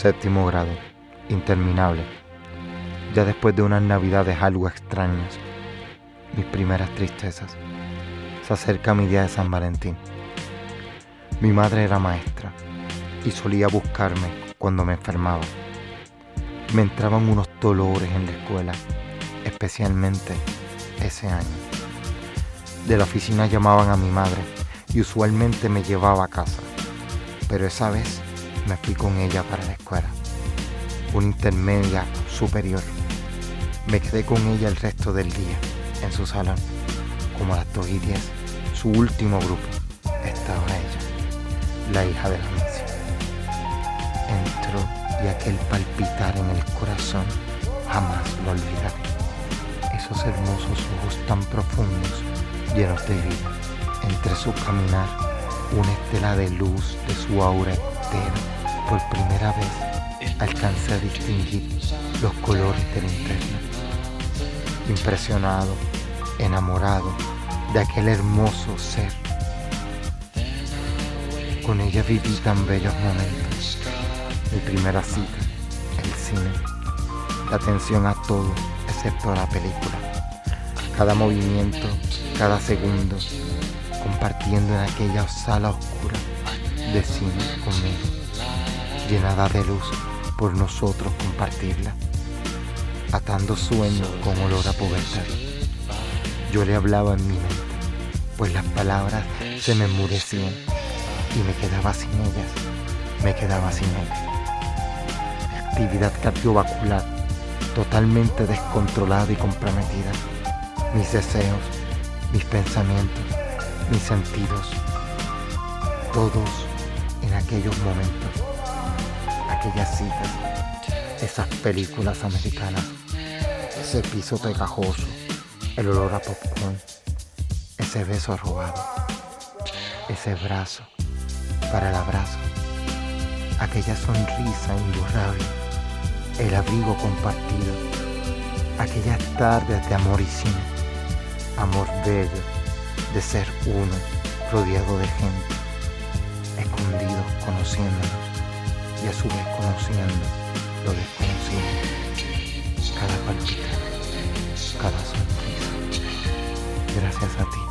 Séptimo grado, interminable. Ya después de unas navidades algo extrañas, mis primeras tristezas, se acerca mi día de San Valentín. Mi madre era maestra y solía buscarme cuando me enfermaba. Me entraban unos dolores en la escuela, especialmente ese año. De la oficina llamaban a mi madre y usualmente me llevaba a casa, pero esa vez me fui con ella para la escuela, una intermedia superior. Me quedé con ella el resto del día en su salón, como las 2 y 10, su último grupo, estaba ella, la hija de la misa. Entró y aquel palpitar en el corazón jamás lo olvidaré. Esos hermosos ojos tan profundos, llenos de vida, entre su caminar, una estela de luz de su aura entera por primera vez alcancé a distinguir los colores de la interna. Impresionado, enamorado de aquel hermoso ser. Con ella viví tan bellos momentos. Mi primera cita, el cine, la atención a todo excepto a la película. Cada movimiento, cada segundo, compartiendo en aquella sala oscura de cine conmigo llenada de luz por nosotros compartirla, atando sueños con olor a pubertad. Yo le hablaba en mi mente, pues las palabras se me enmudecían y me quedaba sin ellas, me quedaba sin él. Actividad cardiovascular totalmente descontrolada y comprometida. Mis deseos, mis pensamientos, mis sentidos, todos en aquellos momentos aquellas citas, esas películas americanas, ese piso pegajoso, el olor a popcorn, ese beso robado, ese brazo para el abrazo, aquella sonrisa imborrable, el abrigo compartido, aquellas tardes de amor y cine, amor bello de ser uno rodeado de gente, escondidos conociéndonos y a su vez conociendo lo desconocido, cada palpitar, cada sonrisa. Gracias a ti,